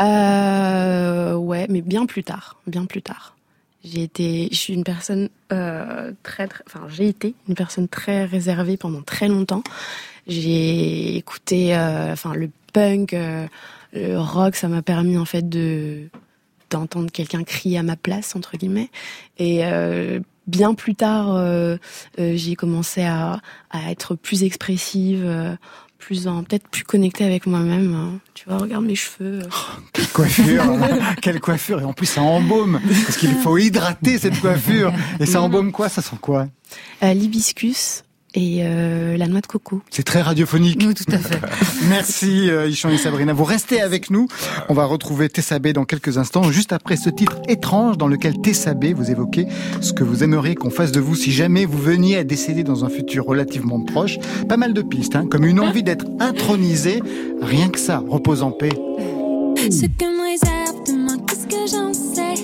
Euh, ouais, mais bien plus tard, bien plus tard. J'ai été, je suis une personne euh, très, très, enfin j'ai été une personne très réservée pendant très longtemps. J'ai écouté, euh, enfin le punk, euh, le rock, ça m'a permis en fait de d'entendre quelqu'un crier à ma place entre guillemets. Et euh, bien plus tard, euh, euh, j'ai commencé à, à être plus expressive. plus en peut-être plus connectée avec moi-même hein. tu vois regarde mes cheveux euh. Quelle coiffure Quelle coiffure Et en plus, ça embaume Parce qu'il faut hydrater cette coiffure Et ça embaume quoi? Ça sent quoi? Euh, l'hibiscus et euh, la noix de coco. C'est très radiophonique. Oui, tout à fait. Merci euh, Ichon et Sabrina. Vous restez avec nous. On va retrouver Tessa B dans quelques instants, juste après ce titre étrange dans lequel Tessa B vous évoquez ce que vous aimeriez qu'on fasse de vous si jamais vous veniez à décéder dans un futur relativement proche. Pas mal de pistes, hein, comme une envie d'être intronisé. Rien que ça, repose en paix. Ce que me réserve demain, qu'est-ce que j'en sais?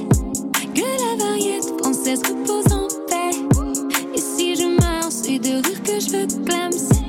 Que la variété française repose en paix. Et si je meurs, c'est de que je veux clams.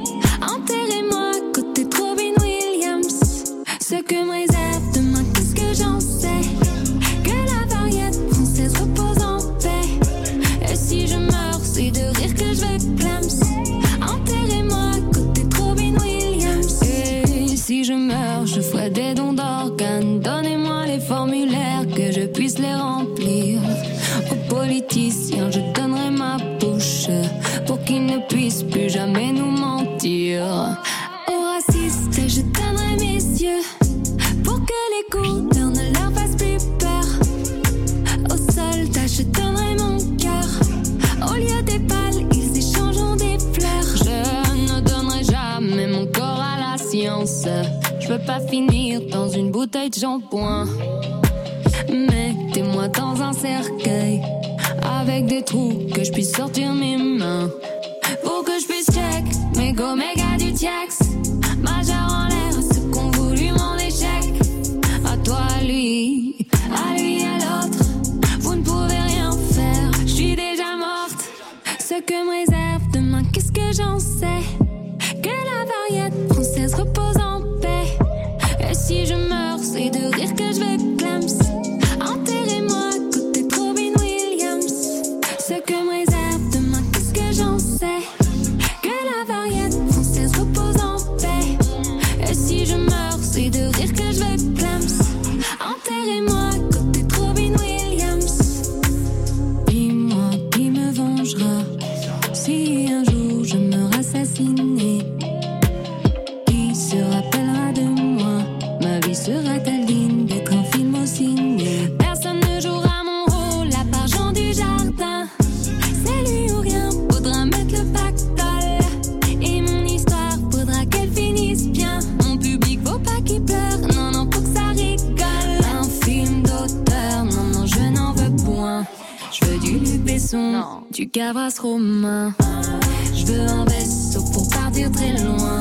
Je veux un vaisseau pour partir très loin.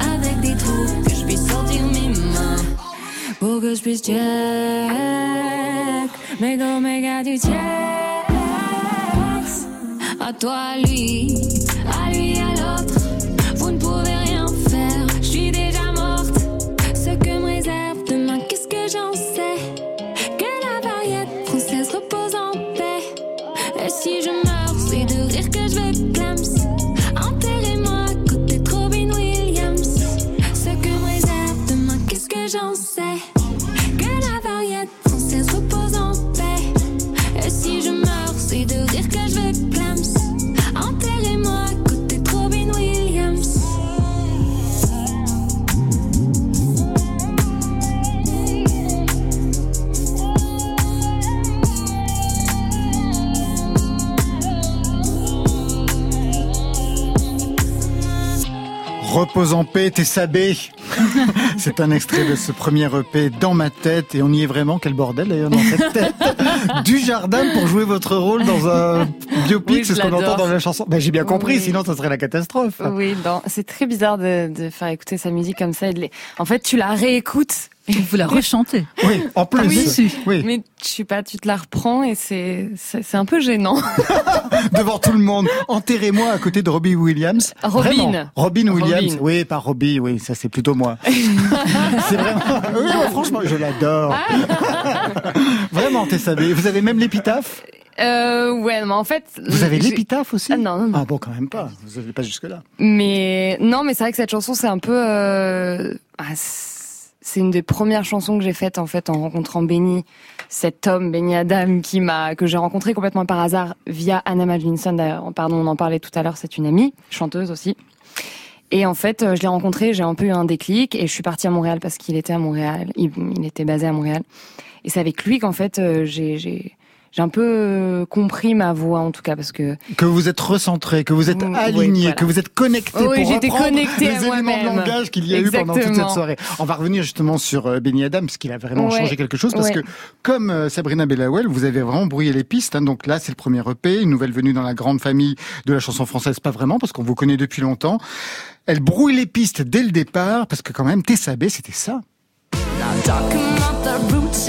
Avec des trous que je puisse sortir mes mains. Pour que je puisse check. Go, méga du check. À toi, T'es sabé. C'est un extrait de ce premier EP dans ma tête et on y est vraiment. Quel bordel d'ailleurs dans cette tête. Du jardin pour jouer votre rôle dans un biopic, Oui, c'est ce qu'on entend dans la chanson. Ben, j'ai bien compris, Oui. sinon ça serait la catastrophe. Oui, non, c'est très bizarre de, de faire écouter sa musique comme ça. et de les- En fait, tu la réécoutes, Vous la rechantez. Oui, en plus. Oui. Oui, mais je sais pas, tu te la reprends et c'est c'est c'est un peu gênant. devant tout le monde. Enterrez-moi à côté de Robbie Williams. Robin. Vraiment. Robin Williams. Robin. Oui, pas Robbie, oui, ça c'est plutôt moi. c'est vraiment. Oui, franchement, je l'adore. vraiment, t'es sabé. Vous avez même l'épitaphe? Euh, ouais, mais en fait. Vous avez l'épitaphe aussi Ah, non, non, non. Ah bon, quand même pas. Vous n'avez pas jusque-là. Mais non, mais c'est vrai que cette chanson, c'est un peu. euh, ah, c'est une des premières chansons que j'ai faites en fait en rencontrant Benny, cet homme Benny Adam qui m'a que j'ai rencontré complètement par hasard via Anna Madlinson. D'ailleurs, pardon, on en parlait tout à l'heure. C'est une amie, chanteuse aussi. Et en fait, euh, je l'ai rencontré, j'ai un peu eu un déclic et je suis partie à Montréal parce qu'il était à Montréal, il, il était basé à Montréal. Et c'est avec lui qu'en fait euh, j'ai j'ai un peu euh, compris ma voix en tout cas parce que Que vous êtes recentré, que vous êtes Mm, oui, aligné, voilà. que vous êtes connecté Oui, pour j'étais reprendre connectée les éléments de langage qu'il y a eu pendant toute cette soirée. On va revenir justement sur euh, Benny Adam, parce qu'il a vraiment Ouais. changé quelque chose, parce Ouais. que comme euh, Sabrina Bellawell, vous avez vraiment brouillé les pistes. hein. donc là, c'est le premier EP, une nouvelle venue dans la grande famille de la chanson française, pas vraiment, parce qu'on vous connaît depuis longtemps. Elle brouille les pistes dès le départ, parce que quand même, Tessabé, c'était ça.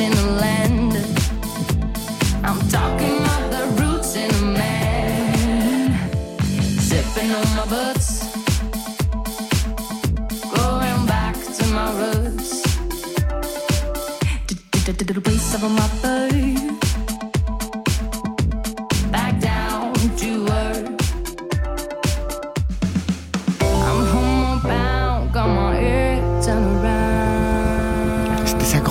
I'm I'm talking about the roots in a man. Sipping on my butts. Going back to my roots. The base of my bird.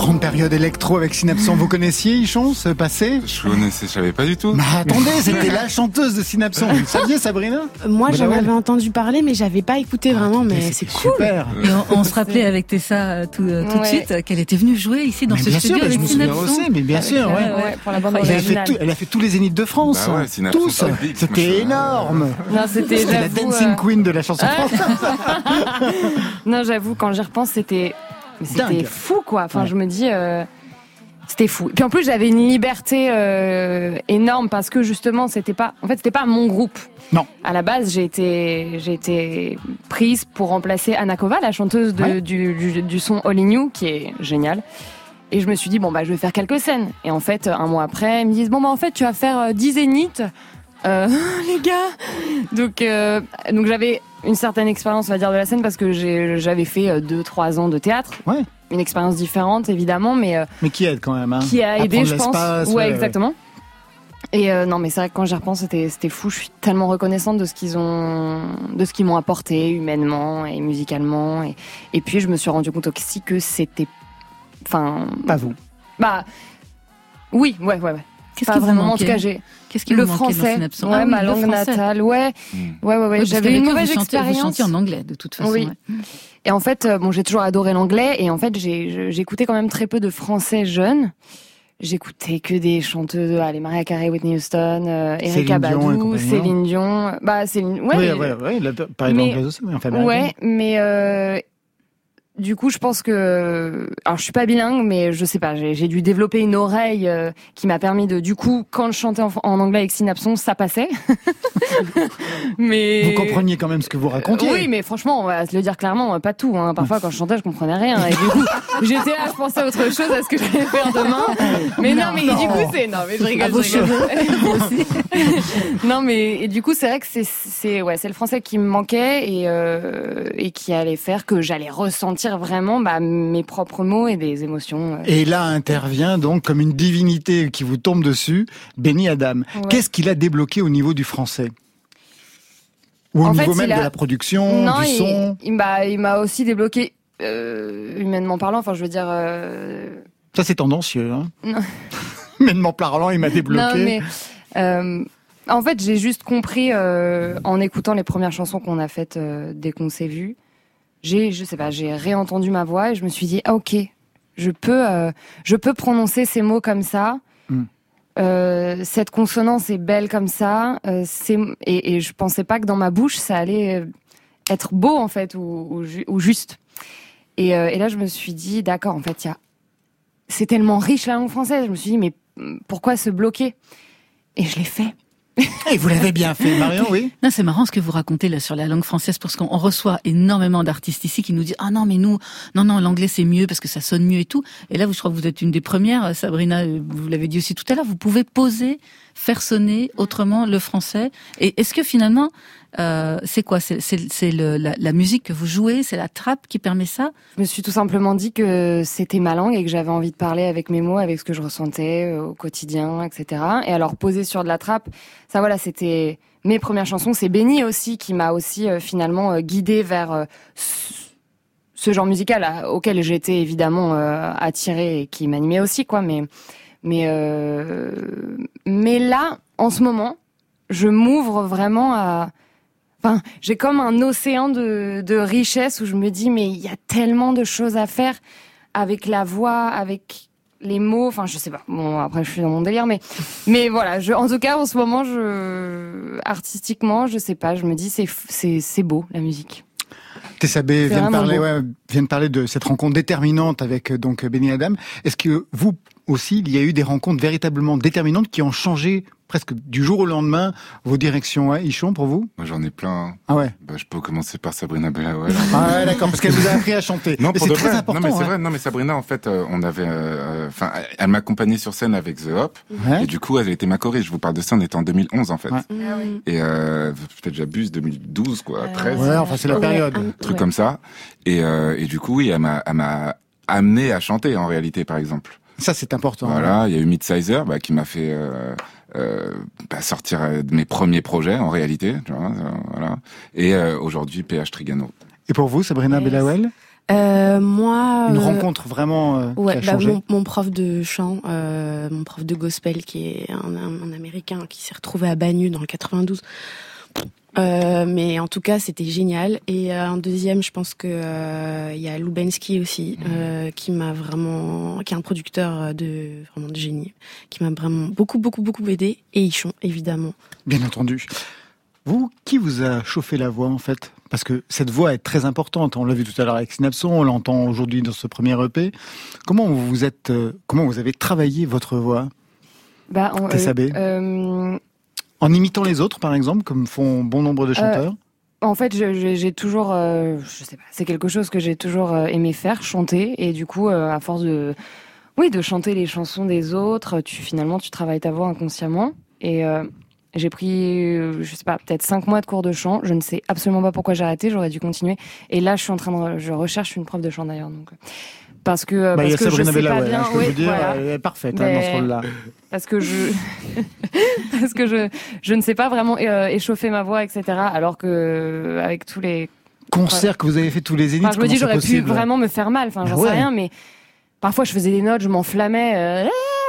Grande période électro avec Synapson. Vous connaissiez Ichon, ce passé Je connaissais, je savais pas du tout. Mais attendez, c'était la chanteuse de Synapson. Vous le saviez, Sabrina? Moi, j'en avais entendu parler, mais j'avais pas écouté vraiment, mais c'est cool. super. Et on, on se rappelait avec Tessa euh, tout, euh, tout de suite euh, qu'elle était venue jouer ici dans Mais ce bien studio sûr, je avec me souviens Synapson. aussi, mais bien sûr, ouais. Ouais, Ouais, pour la bande Elle a, fait tout- elle a fait tous les zéniths de France. Bah ouais, Synapson, Tous. C'était énorme. C'était la dancing euh, queen de la chanson française. Non, j'avoue, quand j'y repense, c'était mais c'était fou, quoi. Enfin, Ouais. je me dis, euh, c'était fou. Puis en plus, j'avais une liberté euh, énorme parce que justement, c'était pas, en fait, c'était pas mon groupe. Non. À la base, j'ai été, j'ai été prise pour remplacer Anna Kova, la chanteuse de- Ouais. du, du, du son All In You, qui est génial. Et je me suis dit, bon, bah, je vais faire quelques scènes. Et en fait, un mois après, ils me disent, bon, bah, en fait, tu vas faire euh, 10 zéniths. Euh, les gars Donc, euh, donc j'avais une certaine expérience, on va dire, de la scène parce que j'avais fait 2-3 ans de théâtre. Ouais. Une expérience différente, évidemment, mais euh, Mais qui aide quand même. Hein, qui a à aidé, je pense. ouais, exactement. Et euh, non, mais c'est vrai que quand j'y repense, c'était c'était fou. Je suis tellement reconnaissante de ce qu'ils ont, de ce qu'ils m'ont apporté humainement et musicalement. Et, et puis je me suis rendu compte aussi que c'était, enfin, Pas vous. bah, oui, ouais, ouais, ouais. Qu'est-ce Pas qui vraiment. En tout cas, j'ai Qu'est-ce qui le vous dans français, Synapson ouais, Ah oui, ma langue natale, ouais, Hmm. ouais, ouais, ouais. Parce J'avais une mauvaise vous chantez- expérience. Vous chantiez en anglais, de toute façon. Oui. ouais. Et en fait, euh, bon, j'ai toujours adoré l'anglais et en fait, j'écoutais quand même très peu de français jeunes. J'écoutais que des chanteuses, allez, Maria Carey, Whitney Houston, euh, Erika non Céline Dion. Bah, Céline, ouais. oui, mais- ouais, ouais, pareil l'anglaise aussi, mais enfin, Ouais, mais euh, du coup, je pense que, alors, je suis pas bilingue, mais je sais pas, j'ai dû développer une oreille euh, qui m'a permis de, du coup, quand je chantais en, en anglais avec Synapson, ça passait. mais Vous compreniez quand même ce que vous racontiez. oui, mais franchement, on va se le dire clairement, pas tout. Hein. Parfois, quand je chantais, je comprenais rien. Et du coup, j'étais là, je pensais à autre chose, à ce que je vais faire demain. Mais non, mais du coup, c'est non, mais je rigole. Je non, mais et du coup, c'est vrai que c'est c'est ouais, c'est le français qui me manquait et euh, et qui allait faire que j'allais ressentir vraiment bah, mes propres mots et des émotions. euh. Et là intervient donc comme une divinité qui vous tombe dessus, Benny Adam. Qu'est-ce qu'il a débloqué au niveau du français? Ou au En niveau fait, même a- de la production, non, du il, son? il m'a il m'a aussi débloqué euh, humainement parlant. Enfin, je veux dire. euh, Ça c'est tendancieux. Hein Non. Humainement parlant, il m'a débloqué. Non, mais euh, en fait, j'ai juste compris en écoutant les premières chansons qu'on a faites dès qu'on s'est vu. J'ai, je sais pas, j'ai réentendu ma voix et je me suis dit, ah ok, je peux, euh, je peux prononcer ces mots comme ça. Mm. Euh, cette consonance est belle comme ça. Euh, c'est et, et je pensais pas que dans ma bouche ça allait être beau en fait ou, ou, ju- ou juste. Et, et là, je me suis dit, d'accord, en fait, il y a, c'est tellement riche la langue française. Je me suis dit, mais hum, pourquoi se bloquer? Et je l'ai fait. Et vous l'avez bien fait, Marion, oui. Non, c'est marrant ce que vous racontez là sur la langue française parce qu'on on reçoit énormément d'artistes ici qui nous disent ah non mais nous non non l'anglais c'est mieux parce que ça sonne mieux et tout. Et là je crois que vous êtes une des premières Sabrina euh, vous l'avez dit aussi tout à l'heure vous pouvez poser faire sonner autrement le français. Et est-ce que finalement euh, c'est quoi? C'est la, musique que vous jouez? C'est la trappe qui permet ça? Je me suis tout simplement dit que c'était ma langue et que j'avais envie de parler avec mes mots, avec ce que je ressentais euh, au quotidien, etc. Et alors poser sur de la trappe, ça voilà, c'était mes premières chansons. C'est Benny aussi qui m'a aussi euh, finalement guidée vers ce- genre musical auquel j'étais évidemment attirée et qui m'animait aussi, quoi. Mais mais mais là, en ce moment, je m'ouvre vraiment à Enfin, j'ai comme un océan de, de richesse où je me dis, mais il y a tellement de choses à faire avec la voix, avec les mots. Enfin, je sais pas. Bon, après, je suis dans mon délire, mais, mais voilà. Je, en tout cas, en ce moment, je, artistiquement, je sais pas. Je me dis, c'est, c'est, c'est beau, la musique. Tessabé vient de parler, ouais, vient de parler de cette rencontre déterminante avec donc Benny Adam. Est-ce que vous aussi, il y a eu des rencontres véritablement déterminantes qui ont changé presque du jour au lendemain vos directions, ouais, Ichon, pour vous? Moi, j'en ai plein. Ah ouais. Bah, je peux commencer par Sabrina Bellawell. Ah ouais, d'accord, parce qu'elle vous a appris à chanter. Non, Mais pour c'est de très vrai. important. Non, mais c'est hein. vrai. Non, mais Sabrina, en fait, euh, on avait, euh, enfin, elle m'accompagnait sur scène avec The Hop. Ouais. Et du coup, elle était ma choré. Je vous parle de ça, on était en 2011, en fait. Ouais. Et, euh, peut-être j'abuse, 2012, quoi, 13. Ouais, enfin, c'est la Ouais, période. un- truc ouais. comme ça. Et, euh, et du coup, oui, elle m'a, elle m'a amené à chanter, en réalité, par exemple. Ça, c'est important. Voilà, il y a eu Midsizer, bah, qui m'a fait euh, euh, bah, sortir euh, de mes premiers projets, en réalité. Tu vois, euh, voilà. Et euh, aujourd'hui, PH Trigano. Et pour vous, Sabrina Yes. Bellawell Euh, moi, Une euh, rencontre vraiment euh, Ouais, qui a bah, changé mon, mon prof de chant, euh, mon prof de gospel, qui est un, un- un Américain qui s'est retrouvé à Bagneux dans le 92. Euh, mais en tout cas, c'était génial. Et euh, un deuxième, je pense que euh, il y a Lubensky aussi, euh, qui m'a vraiment, qui est un producteur de vraiment de génie, qui m'a vraiment beaucoup, beaucoup, beaucoup aidé. Et Ichon, évidemment. Bien entendu. Vous, qui vous a chauffé la voix en fait? Parce que cette voix est très importante. On l'a vu tout à l'heure avec Synapson, on l'entend aujourd'hui dans ce premier EP. Comment vous vous êtes, euh, comment vous avez travaillé votre voix? Bah, euh, En imitant les autres, par exemple, comme font bon nombre de chanteurs En fait, j'ai toujours, euh, je sais pas, c'est quelque chose que j'ai toujours euh, aimé faire, chanter, et du coup, euh, à force de, oui, de chanter les chansons des autres, tu finalement, tu travailles ta voix inconsciemment, et euh, j'ai pris, euh, je sais pas, peut-être cinq mois de cours de chant. Je ne sais absolument pas pourquoi j'ai arrêté. J'aurais dû continuer. Et là, je suis en train de, je recherche une prof de chant d'ailleurs, donc. Euh, Parce que, euh, Bah, il y a parce que je sais pas Bellawell, bien. hein, je peux oui, vous dire, voilà. elle est parfaite hein, dans ce rôle-là. parce que je parce que je je ne sais pas vraiment euh, échauffer ma voix etc alors que avec tous les Concerts que vous avez fait tous les zéniths, enfin, je me dis j'aurais pu vraiment me faire mal enfin Ah j'en ouais. sais rien mais parfois je faisais des notes je m'enflammais euh,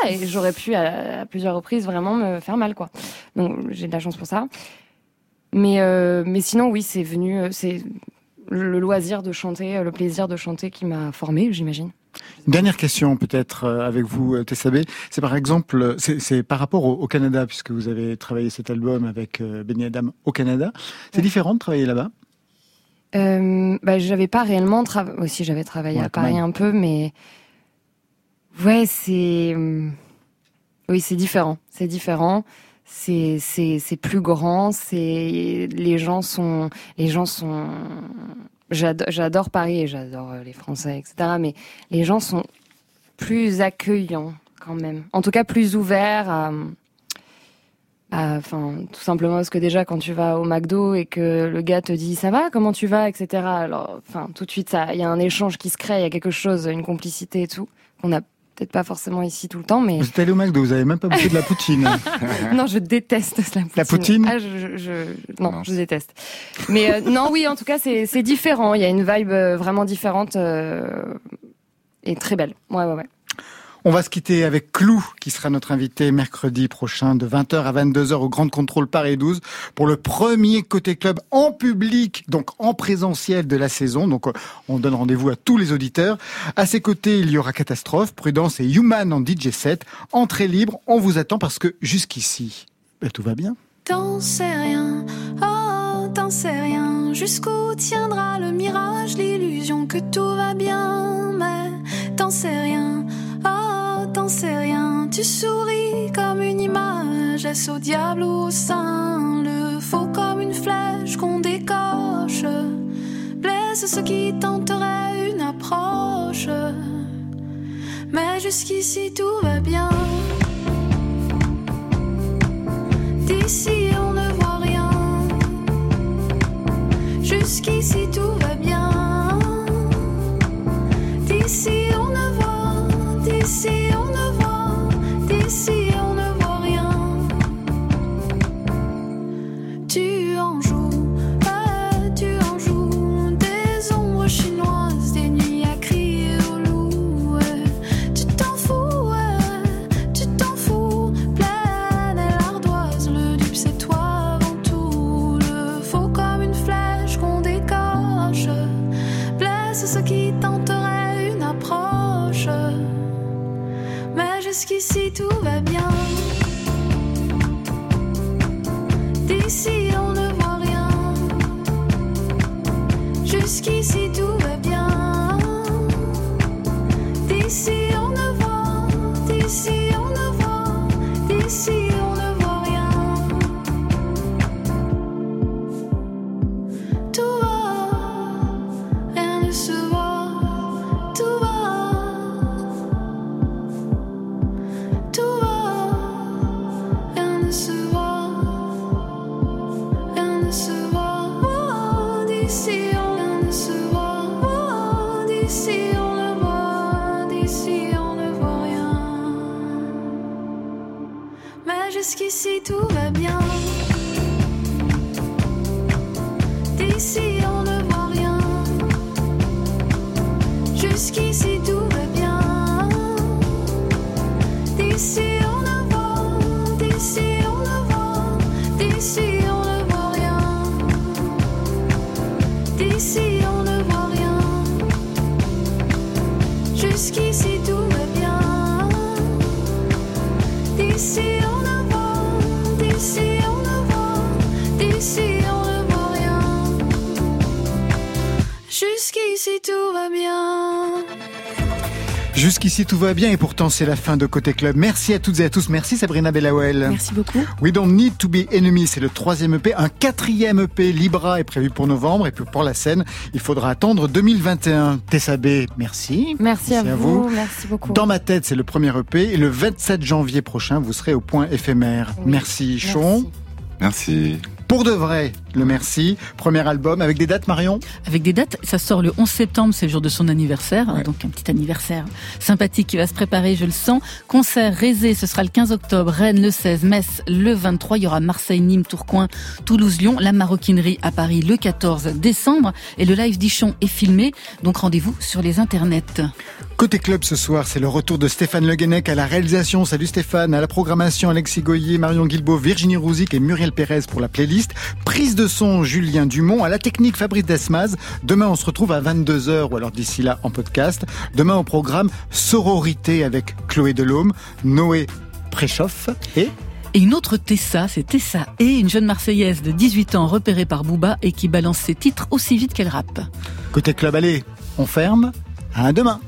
et j'aurais pu à, à plusieurs reprises vraiment me faire mal quoi donc j'ai de la chance pour ça mais euh, mais sinon oui c'est venu euh, c'est le loisir de chanter euh, le plaisir de chanter qui m'a formé j'imagine Une dernière question peut-être euh, avec vous, euh, Tessabé. C'est par exemple, c'est par rapport au, au Canada, puisque vous avez travaillé cet album avec euh, Benny Adam au Canada. C'est différent de travailler là-bas? Euh, bah, j'avais pas réellement travaillé. Aussi, j'avais travaillé Ouais, à Paris même. un peu, mais ouais, c'est oui, c'est différent. C'est différent. C'est plus grand. C'est les gens sont les gens sont. J'adore, Paris et j'adore euh, les Français, etc. Mais les gens sont plus accueillants quand même. En tout cas, plus ouverts à Enfin, tout simplement parce que déjà quand tu vas au McDo et que le gars te dit ça va, comment tu vas, etc. Alors, enfin, tout de suite, il y a un échange qui se crée, il y a quelque chose, une complicité et tout qu'on n'a peut-être pas forcément ici tout le temps, mais Vous êtes allé au McDo, vous avez même pas bouffé de la poutine. non, je déteste la poutine. La poutine Ah, je, je- je- non, Non. je déteste. Mais euh, non, oui, en tout cas, c'est c'est différent. Il y a une vibe euh, vraiment différente euh, et très belle. Ouais, ouais, ouais. On va se quitter avec Clou, qui sera notre invité mercredi prochain de 20h à 22h au Grand Contrôle Paris 12 pour le premier Côté Club en public, donc en présentiel de la saison. Donc euh, on donne rendez-vous à tous les auditeurs. À ses côtés, il y aura Catastrophe, Prudence et Human en DJ set. Entrée libre, on vous attend parce que jusqu'ici, ben, tout va bien. T'en sais rien, oh t'en sais rien. Jusqu'où tiendra le mirage, l'illusion que tout va bien. Mais t'en sais rien, oh, t'en sais rien. Tu souris comme une image, est-ce au diable ou au sein Le faux comme une flèche qu'on décoche. Blesse ceux qui tenteraient une approche. Mais jusqu'ici tout va bien. D'ici on ne voit rien. Jusqu'ici tout va bien. Voit, d'ici on ne Jusqu'ici, tout va bien. Jusqu'ici tout va bien et pourtant c'est la fin de Côté Club. Merci à toutes et à tous. Merci Sabrina Bellawell. Merci beaucoup. We Don't Need to Be Enemies, c'est le troisième EP. Un quatrième EP, Libra, est prévu pour novembre. Et puis pour la scène, il faudra attendre 2021. Tessa B, merci. Merci, à, vous. Merci beaucoup. Dans ma tête, c'est le premier EP. Et le 27 janvier prochain, vous serez au point éphémère. Oui. Merci, Chon. Merci. Pour de vrai, le merci. Premier album avec des dates, Marion Avec des dates, ça sort le 11 septembre, c'est le jour de son anniversaire, hein, Ouais. donc un petit anniversaire sympathique qui va se préparer, je le sens. Concert Rézé, ce sera le 15 octobre, Rennes le 16, Metz le 23, il y aura Marseille, Nîmes, Tourcoing, Toulouse, Lyon, la maroquinerie à Paris le 14 décembre et le live d'Ichon est filmé, donc rendez-vous sur les internets. Côté club ce soir, c'est le retour de Stéphane Le Guenec à la réalisation. Salut Stéphane. À la programmation, Alexis Goyer, Marion Guilbault, Virginie Rouzic et Muriel Pérez pour la playlist. Prise de son, Julien Dumont. À la technique, Fabrice Desmaz. Demain, on se retrouve à 22h ou alors d'ici là en podcast. Demain, au programme Sororité avec Chloé Delhomme, Noé Préchoff et Et une autre Tessa, c'est Tessa et une jeune Marseillaise de 18 ans repérée par Booba et qui balance ses titres aussi vite qu'elle rappe. Côté club, allez, on ferme. À demain.